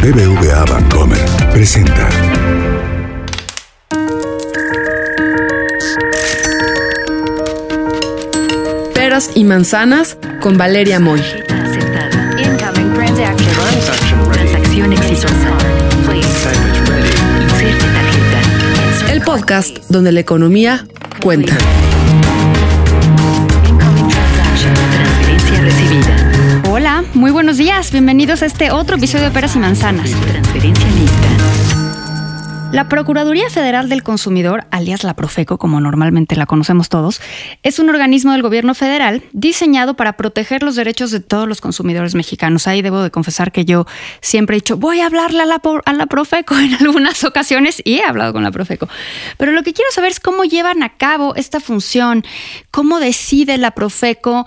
BBVA Bancomer presenta. Peras y manzanas con Valeria Moy. El podcast donde la economía cuenta. Muy buenos días. Bienvenidos a este otro episodio de Peras y Manzanas. Transferencia lista. La Procuraduría Federal del Consumidor, alias la Profeco, como normalmente la conocemos todos, es un organismo del gobierno federal diseñado para proteger los derechos de todos los consumidores mexicanos. Ahí debo de confesar que yo siempre he dicho, voy a hablarle a la, por- a la Profeco en algunas ocasiones y he hablado con la Profeco. Pero lo que quiero saber es cómo llevan a cabo esta función, cómo decide la Profeco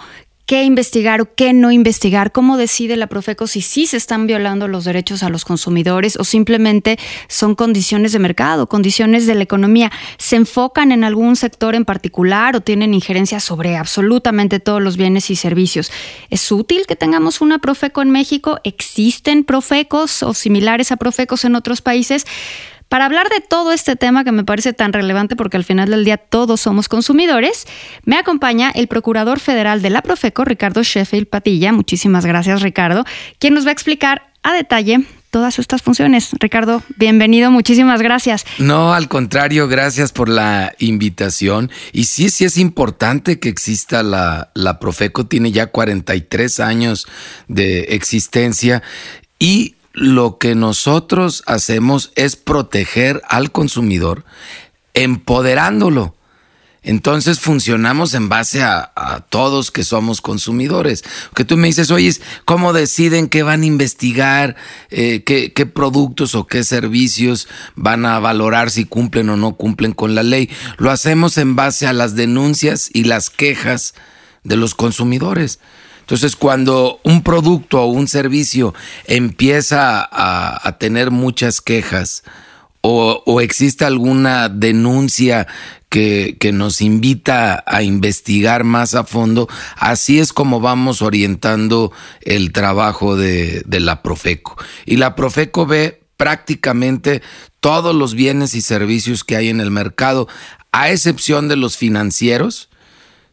qué investigar o qué no investigar, cómo decide la Profeco si sí se están violando los derechos a los consumidores o simplemente son condiciones de mercado, condiciones de la economía. ¿Se enfocan en algún sector en particular o tienen injerencia sobre absolutamente todos los bienes y servicios? ¿Es útil que tengamos una Profeco en México? ¿Existen Profecos o similares a Profecos en otros países? Para hablar de todo este tema que me parece tan relevante porque al final del día todos somos consumidores, me acompaña el Procurador Federal de la Profeco, Ricardo Sheffield Patilla. Muchísimas gracias, Ricardo, quien nos va a explicar a detalle todas estas funciones. Ricardo, bienvenido, muchísimas gracias. No, al contrario, gracias por la invitación. Y sí, sí es importante que exista la, la Profeco, tiene ya 43 años de existencia y lo que nosotros hacemos es proteger al consumidor, empoderándolo. Entonces funcionamos en base a, todos que somos consumidores. Que tú me dices, oye, ¿cómo deciden qué van a investigar, eh, qué productos o qué servicios van a valorar si cumplen o no cumplen con la ley? Lo hacemos en base a las denuncias y las quejas de los consumidores. Entonces, cuando un producto o un servicio empieza a, tener muchas quejas o, existe alguna denuncia que, nos invita a investigar más a fondo, así es como vamos orientando el trabajo de, la Profeco. Y la Profeco ve prácticamente todos los bienes y servicios que hay en el mercado, a excepción de los financieros,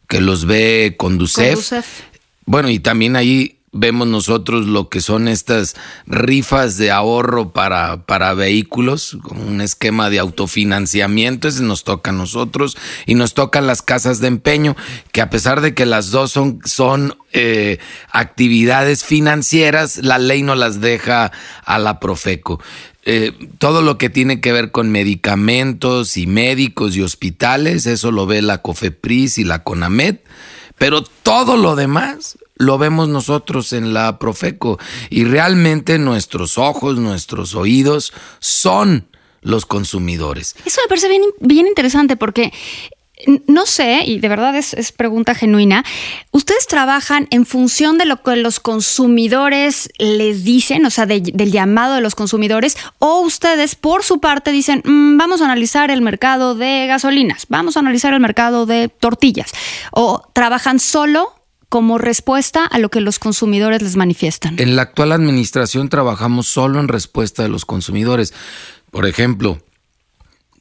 que los ve. Conducef. Bueno, y también ahí vemos nosotros lo que son estas rifas de ahorro para, para vehículos, como un esquema de autofinanciamiento, ese nos toca a nosotros, y nos tocan las casas de empeño, que a pesar de que las dos son, son eh, actividades financieras, la ley no las deja a la Profeco. Eh, todo lo que tiene que ver con medicamentos y médicos y hospitales, eso lo ve la COFEPRIS y la CONAMED, pero todo lo demás lo vemos nosotros en la Profeco y realmente nuestros ojos, nuestros oídos son los consumidores. Eso me parece bien, bien interesante porque no sé, y de verdad es, es, pregunta genuina, ¿ustedes trabajan en función de lo que los consumidores les dicen, o sea, de, del llamado de los consumidores, o ustedes por su parte dicen, mmm, vamos a analizar el mercado de gasolinas, vamos a analizar el mercado de tortillas, o trabajan solo como respuesta a lo que los consumidores les manifiestan? En la actual administración trabajamos solo en respuesta de los consumidores. Por ejemplo,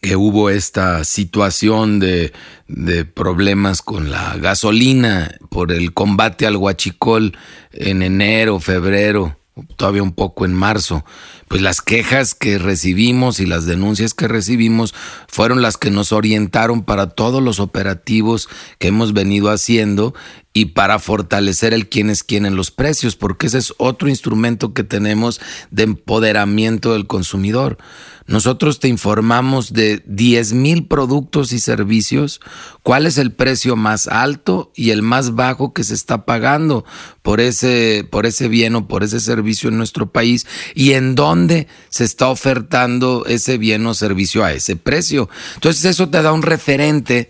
que hubo esta situación de, de, problemas con la gasolina por el combate al huachicol en enero, febrero, todavía un poco en marzo. Pues las quejas que recibimos y las denuncias que recibimos fueron las que nos orientaron para todos los operativos que hemos venido haciendo y para fortalecer el quién es quién en los precios, porque ese es otro instrumento que tenemos de empoderamiento del consumidor. Nosotros te informamos de 10 mil productos y servicios, cuál es el precio más alto y el más bajo que se está pagando por ese, por ese bien o por ese servicio en nuestro país y en dónde se está ofertando ese bien o servicio a ese precio. Entonces eso te da un referente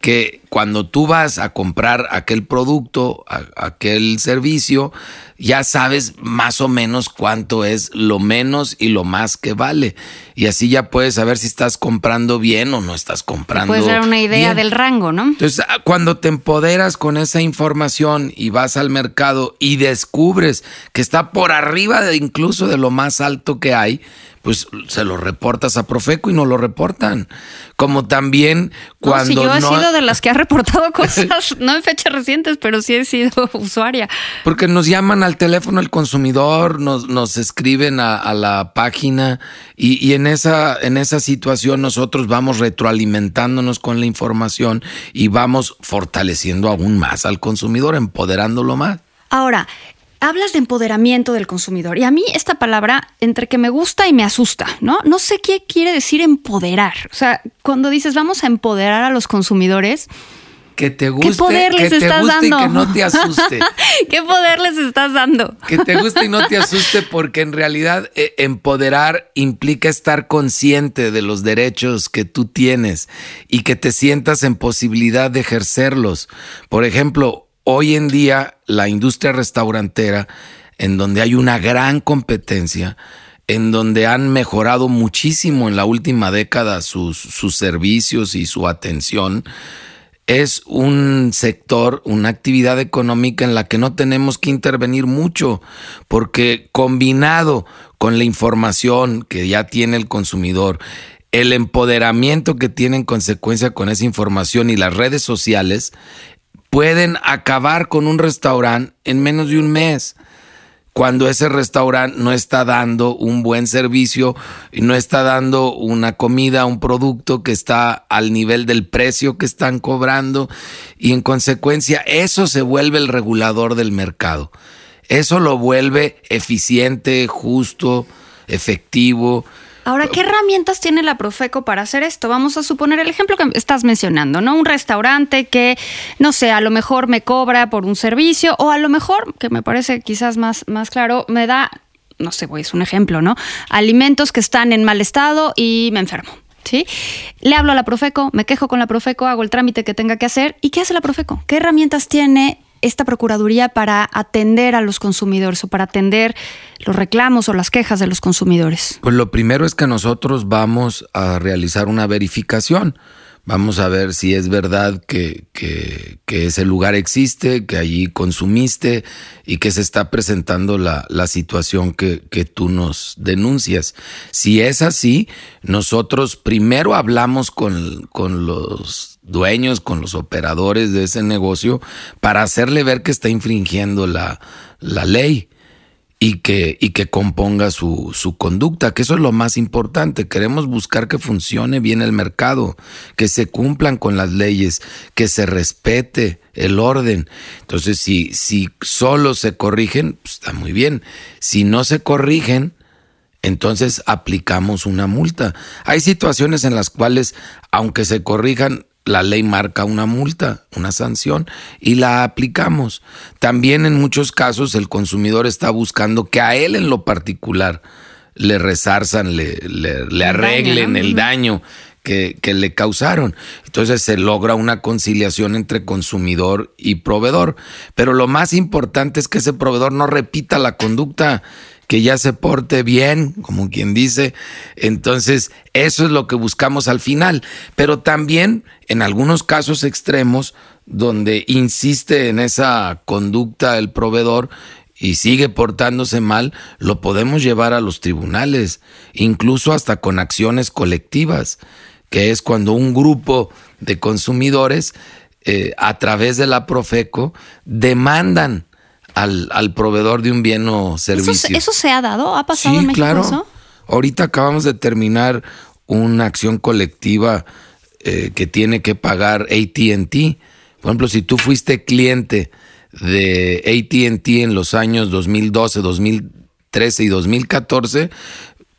que cuando tú vas a comprar aquel producto, aquel servicio, ya sabes más o menos cuánto es lo menos y lo más que vale. Y así ya puedes saber si estás comprando bien o no estás comprando. Puedes dar una idea bien. del rango, ¿no? Entonces, ah, cuando te empoderas con esa información y vas al mercado y descubres que está por arriba de incluso de lo más alto que hay, pues se lo reportas a Profeco y no lo reportan. Como también cuando no, si yo no, he sido de las que ha reportado cosas, no en fechas recientes, pero sí he sido usuaria. Porque nos llaman al teléfono el consumidor, nos, nos escriben a, a la página y, y, en, esa, en esa situación nosotros vamos retroalimentándonos con la información y vamos fortaleciendo aún más al consumidor, empoderándolo más. Ahora, hablas de empoderamiento del consumidor y a mí esta palabra entre que me gusta y me asusta, ¿no? No sé qué quiere decir empoderar. O sea, cuando dices vamos a empoderar a los consumidores, que te guste, ¿Qué poder les que te estás guste dando? y que no te asuste. ¿Qué poder les estás dando? Que te guste y no te asuste porque en realidad eh, empoderar implica estar consciente de los derechos que tú tienes y que te sientas en posibilidad de ejercerlos. Por ejemplo, hoy en día la industria restaurantera, en donde hay una gran competencia, en donde han mejorado muchísimo en la última década sus, sus servicios y su atención, es un sector, una actividad económica en la que no tenemos que intervenir mucho, porque combinado con la información que ya tiene el consumidor, el empoderamiento que tiene en consecuencia con esa información y las redes sociales, pueden acabar con un restaurante en menos de un mes cuando ese restaurante no está dando un buen servicio y no está dando una comida, un producto que está al nivel del precio que están cobrando y en consecuencia eso se vuelve el regulador del mercado. Eso lo vuelve eficiente, justo, efectivo. Ahora, ¿qué herramientas tiene la Profeco para hacer esto? Vamos a suponer el ejemplo que estás mencionando, ¿no? Un restaurante que, no sé, a lo mejor me cobra por un servicio o a lo mejor, que me parece quizás más, más claro, me da, no sé, voy, es un ejemplo, ¿no? Alimentos que están en mal estado y me enfermo. ¿Sí? Le hablo a la Profeco, me quejo con la Profeco, hago el trámite que tenga que hacer. ¿Y qué hace la Profeco? ¿Qué herramientas tiene esta Procuraduría para atender a los consumidores o para atender los reclamos o las quejas de los consumidores? Pues lo primero es que nosotros vamos a realizar una verificación. Vamos a ver si es verdad que, que, ese lugar existe, que allí consumiste y que se está presentando la, la situación que, que, tú nos denuncias. Si es así, nosotros primero hablamos con, con los dueños, con los operadores de ese negocio para hacerle ver que está infringiendo la, la ley y que, y que componga su, su, conducta, que eso es lo más importante. Queremos buscar que funcione bien el mercado, que se cumplan con las leyes, que se respete el orden. Entonces, si, si solo se corrigen, pues está muy bien. Si no se corrigen, entonces aplicamos una multa. Hay situaciones en las cuales, aunque se corrijan, la ley marca una multa, una sanción, y la aplicamos. También en muchos casos el consumidor está buscando que a él en lo particular le resarzan, le, le, le arreglen daño, ¿no? el daño que, que, le causaron. Entonces se logra una conciliación entre consumidor y proveedor. Pero lo más importante es que ese proveedor no repita la conducta que ya se porte bien, como quien dice. Entonces, eso es lo que buscamos al final. Pero también, en algunos casos extremos, donde insiste en esa conducta el proveedor y sigue portándose mal, lo podemos llevar a los tribunales, incluso hasta con acciones colectivas, que es cuando un grupo de consumidores, eh, a través de la Profeco, demandan al, al, proveedor de un bien o servicio. ¿Eso, ¿Eso, se ha dado? ¿Ha pasado sí, en México claro. eso? Ahorita acabamos de terminar una acción colectiva eh, que tiene que pagar ATT. Por ejemplo, si tú fuiste cliente de ATT en los años 2012, 2013 y 2014,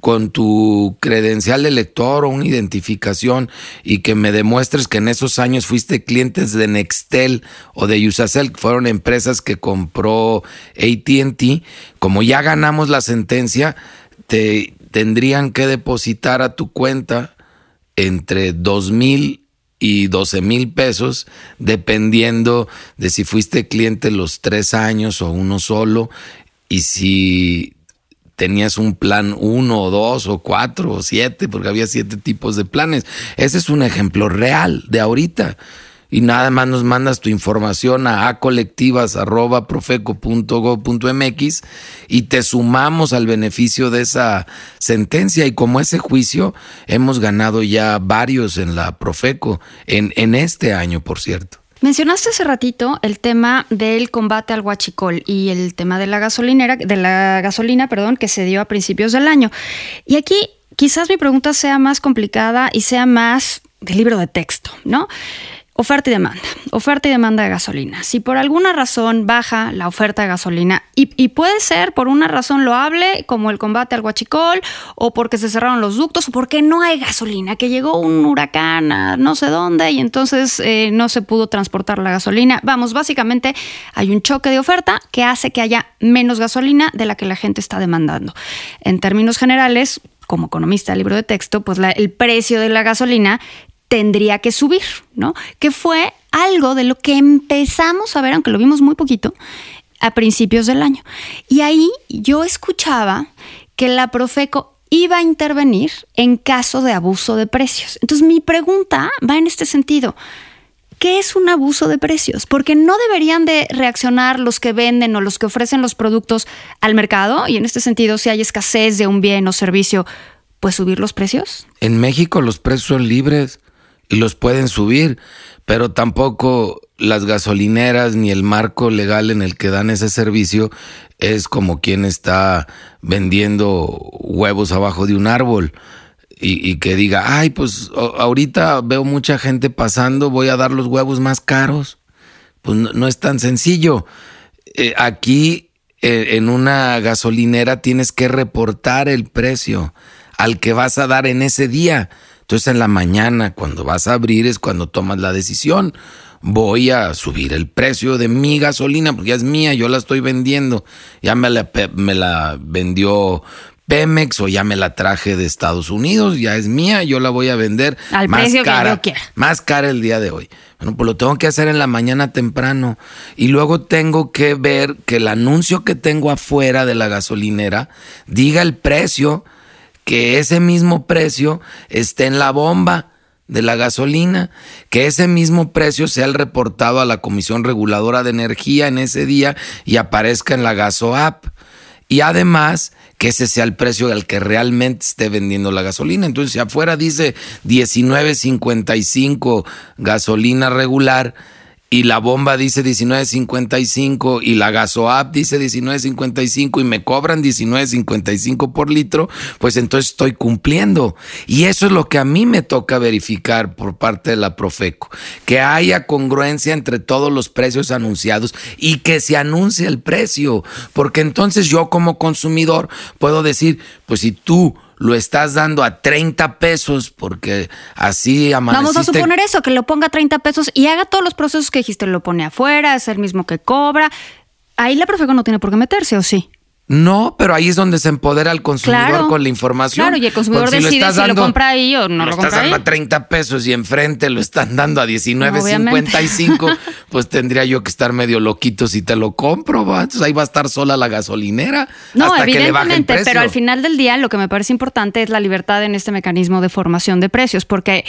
con tu credencial de lector o una identificación y que me demuestres que en esos años fuiste clientes de Nextel o de Usacell, que fueron empresas que compró ATT, como ya ganamos la sentencia, te tendrían que depositar a tu cuenta entre dos mil y 12 mil pesos, dependiendo de si fuiste cliente los tres años o uno solo, y si tenías un plan uno o dos o cuatro o siete, porque había siete tipos de planes. Ese es un ejemplo real de ahorita y nada más nos mandas tu información a acolectivas.profeco.gov.mx y te sumamos al beneficio de esa sentencia. Y como ese juicio, hemos ganado ya varios en la Profeco, en, en este año, por cierto. Mencionaste hace ratito el tema del combate al huachicol y el tema de la gasolinera, de la gasolina, perdón, que se dio a principios del año. Y aquí quizás mi pregunta sea más complicada y sea más de libro de texto, ¿no? Oferta y demanda. Oferta y demanda de gasolina. Si por alguna razón baja la oferta de gasolina, y, puede ser por una razón loable, como el combate al guachicol, o porque se cerraron los ductos, o porque no hay gasolina, que llegó un huracán a no sé dónde y entonces eh, no se pudo transportar la gasolina. Vamos, básicamente hay un choque de oferta que hace que haya menos gasolina de la que la gente está demandando. En términos generales, como economista del libro de texto, pues el precio de la gasolina tendría que subir, ¿no? Que fue algo de lo que empezamos a ver, aunque lo vimos muy poquito, a principios del año. Y ahí yo escuchaba que la Profeco iba a intervenir en caso de abuso de precios. Entonces mi pregunta va en este sentido. ¿Qué es un abuso de precios? Porque no deberían de reaccionar los que venden o los que ofrecen los productos al mercado y en este sentido si hay escasez de un bien o servicio, pues subir los precios. En México los precios son libres y los pueden subir, pero tampoco las gasolineras ni el marco legal en el que dan ese servicio es como quien está vendiendo huevos abajo de un árbol y, que diga, ay, pues ahorita veo mucha gente pasando, voy a dar los huevos más caros. Pues no, es tan sencillo. Eh, aquí eh, en una gasolinera tienes que reportar el precio al que vas a dar en ese día. Entonces en la mañana, cuando vas a abrir, es cuando tomas la decisión. Voy a subir el precio de mi gasolina porque ya es mía, yo la estoy vendiendo. Ya me la, me la vendió Pemex o ya me la traje de Estados Unidos, ya es mía, yo la voy a vender al más precio cara, que yo quiera. más cara el día de hoy. Bueno, pues lo tengo que hacer en la mañana temprano y luego tengo que ver que el anuncio que tengo afuera de la gasolinera diga el precio que ese mismo precio esté en la bomba de la gasolina, que ese mismo precio sea el reportado a la Comisión Reguladora de Energía en ese día y aparezca en la GasoApp. Y además que ese sea el precio al que realmente esté vendiendo la gasolina. Entonces, si afuera dice 19.55 gasolina regular, y la bomba dice 19.55 y la gasoap dice 19.55 y me cobran 19.55 por litro, pues entonces estoy cumpliendo. Y eso es lo que a mí me toca verificar por parte de la Profeco, que haya congruencia entre todos los precios anunciados y que se anuncie el precio, porque entonces yo como consumidor puedo decir, pues si tú lo estás dando a 30 pesos porque así amaneciste. Vamos a suponer eso, que lo ponga a 30 pesos y haga todos los procesos que dijiste, lo pone afuera, es el mismo que cobra. Ahí la Profeco no tiene por qué meterse, ¿o sí? No, pero ahí es donde se empodera al consumidor con la información. Claro, y el consumidor decide si lo compra ahí o no lo, lo compra estás ahí. dando a 30 pesos y enfrente lo están dando a 19.55, pues tendría yo que estar medio loquito si te lo compro. ¿va? Entonces ahí va a estar sola la gasolinera no, hasta que le baje el precio. pero al final del día lo que me parece importante es la libertad en este mecanismo de formación de precios, porque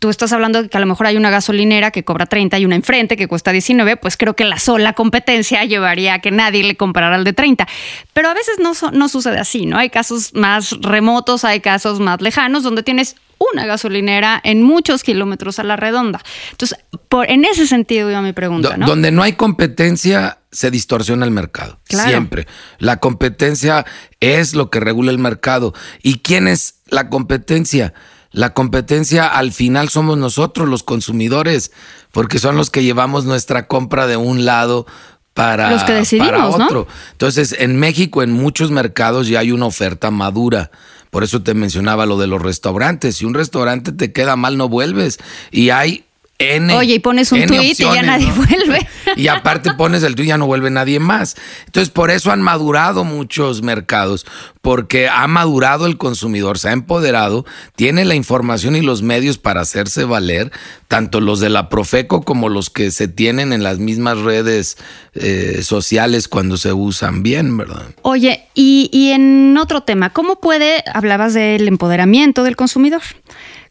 tú estás hablando de que a lo mejor hay una gasolinera que cobra 30 y una enfrente que cuesta 19, pues creo que la sola competencia llevaría a que nadie le comprara el de 30. Pero a veces no, no sucede así, ¿no? Hay casos más remotos, hay casos más lejanos donde tienes una gasolinera en muchos kilómetros a la redonda. Entonces, por, en ese sentido iba mi pregunta, ¿no? Donde no hay competencia, se distorsiona el mercado. Siempre. La competencia es lo que regula el mercado. ¿Y quién es la competencia? La competencia al final somos nosotros los consumidores, porque son los que llevamos nuestra compra de un lado para, los que decidimos, para otro. Entonces, en México, en muchos mercados ya hay una oferta madura. Por eso te mencionaba lo de los restaurantes. Si un restaurante te queda mal, no vuelves. Y hay N. Oye, y pones un tweet y ya nadie vuelve. Y aparte pones el tweet y ya no vuelve nadie más. Entonces, por eso han madurado muchos mercados, porque ha madurado el consumidor, se ha empoderado, tiene la información y los medios para hacerse valer, tanto los de la Profeco como los que se tienen en las mismas redes eh, sociales cuando se usan bien, ¿verdad? Oye, y, y en otro tema, ¿cómo puede, hablabas del empoderamiento del consumidor?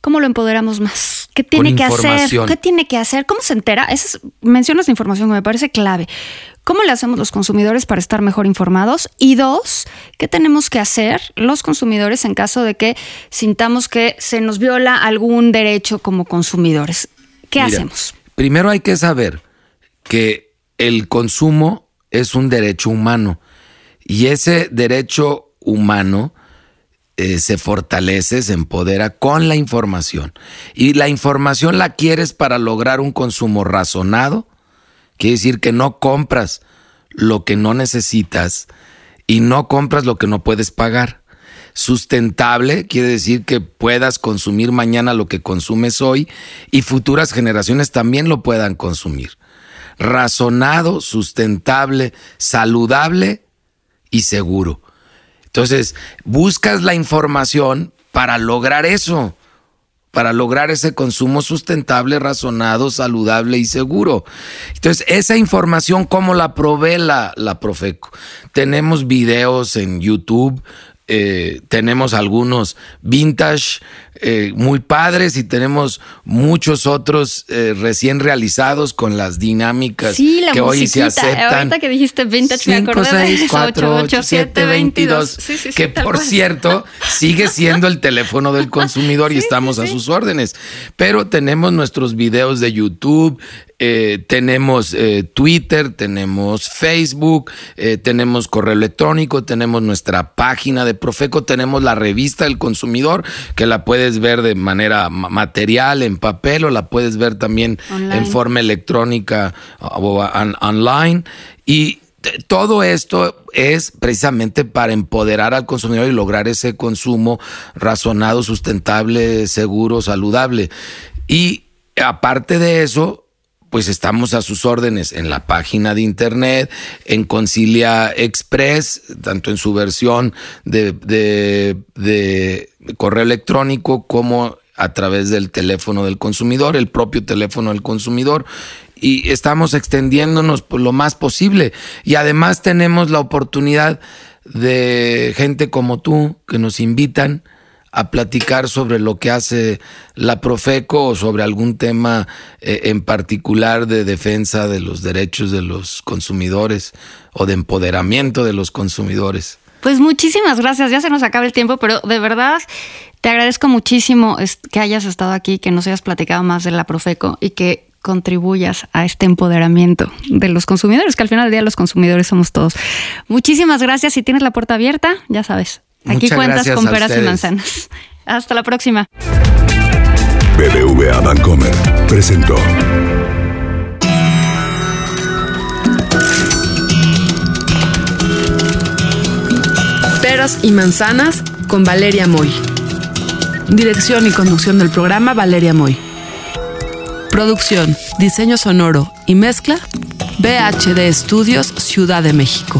¿Cómo lo empoderamos más? ¿Qué tiene que hacer? ¿Qué tiene que hacer? ¿Cómo se entera? Esa es- mencionas la información que me parece clave. ¿Cómo le hacemos los consumidores para estar mejor informados? Y dos, ¿qué tenemos que hacer los consumidores en caso de que sintamos que se nos viola algún derecho como consumidores? ¿Qué Mira, hacemos? Primero hay que saber que el consumo es un derecho humano y ese derecho humano eh, se fortalece, se empodera con la información. Y la información la quieres para lograr un consumo razonado, quiere decir que no compras lo que no necesitas y no compras lo que no puedes pagar. Sustentable quiere decir que puedas consumir mañana lo que consumes hoy y futuras generaciones también lo puedan consumir. Razonado, sustentable, saludable y seguro. Entonces, buscas la información para lograr eso, para lograr ese consumo sustentable, razonado, saludable y seguro. Entonces, esa información, ¿cómo la provee la, la Profeco? Tenemos videos en YouTube, eh, tenemos algunos vintage eh, muy padres y tenemos muchos otros eh, recién realizados con las dinámicas Sí, la que hoy se aceptan. Ahorita que dijiste vintage, me acordé de 6, 4, 8, 7, 22. Sí, sí, sí, que tal por cual. cierto, sigue siendo el teléfono del consumidor y estamos a sus órdenes. Pero tenemos nuestros videos de YouTube, eh, tenemos eh, Twitter, tenemos Facebook, eh, tenemos correo electrónico, tenemos nuestra página de Profeco, tenemos la revista del consumidor que la puedes ver de manera ma- material, en papel, o la puedes ver también Online. en forma electrónica o on- online. Y todo esto es precisamente para empoderar al consumidor y lograr ese consumo razonado, sustentable, seguro, saludable. Y aparte de eso, pues estamos a sus órdenes en la página de internet, en Concilia Express, tanto en su versión de, de- correo electrónico como a través del teléfono del consumidor, el propio teléfono del consumidor. Y estamos extendiéndonos lo más posible. Y además tenemos la oportunidad de gente como tú que nos invitan a platicar sobre lo que hace la Profeco o sobre algún tema eh, en particular de defensa de los derechos de los consumidores o de empoderamiento de los consumidores. Pues muchísimas gracias, ya se nos acaba el tiempo, pero de verdad te agradezco muchísimo que hayas estado aquí, que nos hayas platicado más de la Profeco y que contribuyas a este empoderamiento de los consumidores, que al final del día los consumidores somos todos. Muchísimas gracias, si tienes la puerta abierta, ya sabes, aquí Muchas cuentas gracias con peras y manzanas. Hasta la próxima. BBVA Bancomer presentó Peras y manzanas con Valeria Moy. Dirección y conducción del programa Valeria Moy. Producción, diseño sonoro y mezcla BHD Estudios Ciudad de México.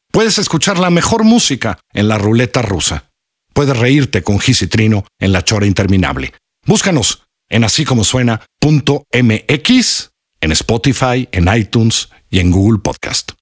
Puedes escuchar la mejor música en la ruleta rusa. Puedes reírte con Gis y Trino en la chora interminable. Búscanos en así como en Spotify, en iTunes y en Google Podcast.